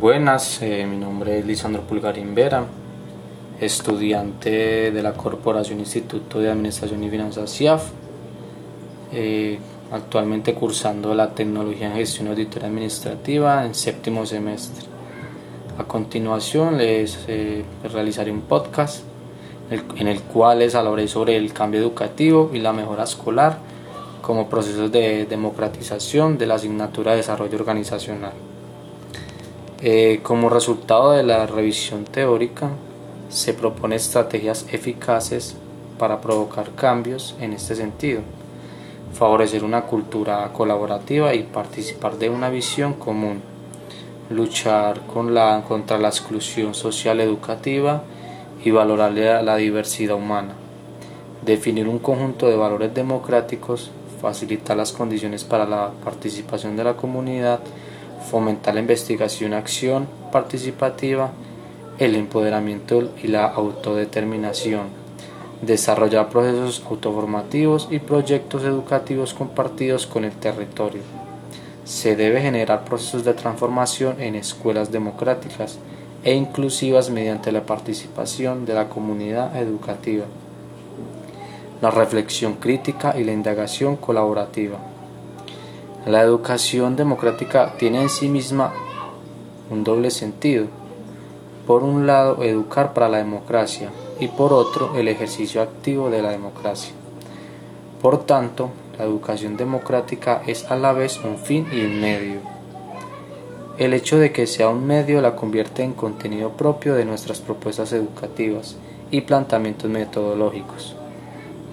Buenas, eh, mi nombre es Lisandro Pulgarín Vera, estudiante de la Corporación Instituto de Administración y Finanzas CIAF, eh, actualmente cursando la tecnología en gestión auditoría administrativa en séptimo semestre. A continuación les eh, realizaré un podcast en el cual les hablaré sobre el cambio educativo y la mejora escolar como procesos de democratización de la asignatura de desarrollo organizacional. Eh, como resultado de la revisión teórica, se propone estrategias eficaces para provocar cambios en este sentido, favorecer una cultura colaborativa y participar de una visión común, luchar contra la exclusión social educativa y valorar la diversidad humana, definir un conjunto de valores democráticos, facilitar las condiciones para la participación de la comunidad, fomentar la investigación, acción participativa, el empoderamiento y la autodeterminación, desarrollar procesos autoformativos y proyectos educativos compartidos con el territorio. Se debe generar procesos de transformación en escuelas democráticas e inclusivas mediante la participación de la comunidad educativa, la reflexión crítica y la indagación colaborativa. La educación democrática tiene en sí misma un doble sentido. Por un lado, educar para la democracia y por otro, el ejercicio activo de la democracia. Por tanto, la educación democrática es a la vez un fin y un medio. El hecho de que sea un medio la convierte en contenido propio de nuestras propuestas educativas y planteamientos metodológicos.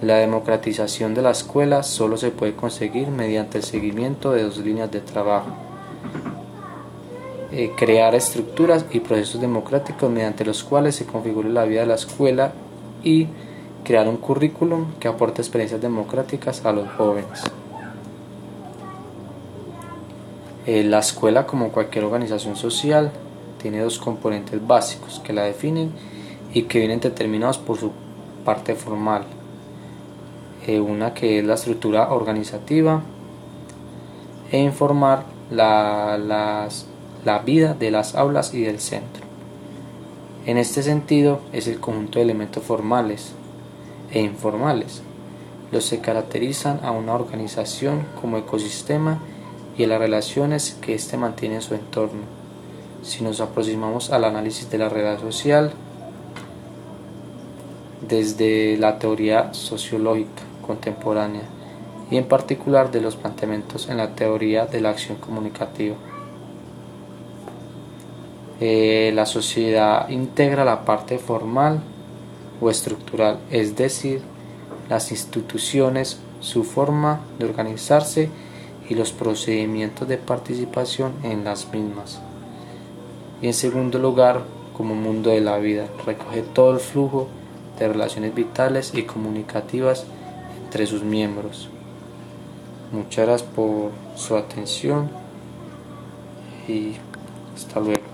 La democratización de la escuela solo se puede conseguir mediante el seguimiento de dos líneas de trabajo. Eh, crear estructuras y procesos democráticos mediante los cuales se configure la vida de la escuela y crear un currículum que aporte experiencias democráticas a los jóvenes. Eh, la escuela, como cualquier organización social, tiene dos componentes básicos que la definen y que vienen determinados por su parte formal, eh, una que es la estructura organizativa e informar la, la vida de las aulas y del centro. En este sentido es el conjunto de elementos formales e informales, los que caracterizan a una organización como ecosistema y a las relaciones que éste mantiene en su entorno. Si nos aproximamos al análisis de la realidad social desde la teoría sociológica, contemporánea y en particular de los planteamientos en la teoría de la acción comunicativa. Eh, la sociedad integra la parte formal o estructural, es decir, las instituciones, su forma de organizarse y los procedimientos de participación en las mismas. Y en segundo lugar, como mundo de la vida, recoge todo el flujo de relaciones vitales y comunicativas entre sus miembros. Muchas gracias por su atención y hasta luego.